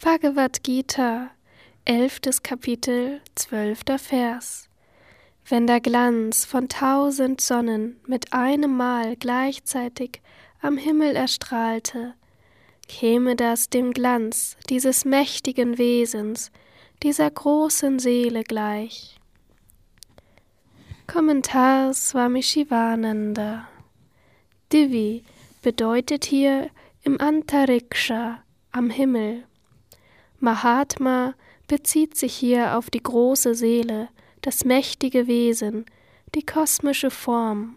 Bhagavad Gita, elftes Kapitel, zwölfter Vers. Wenn der Glanz von tausend Sonnen mit einem Mal gleichzeitig am Himmel erstrahlte, käme das dem Glanz dieses mächtigen Wesens, dieser großen Seele gleich. Kommentar Swami Shivananda Divi bedeutet hier im Antariksha, am Himmel. Mahatma bezieht sich hier auf die große Seele, das mächtige Wesen, die kosmische Form.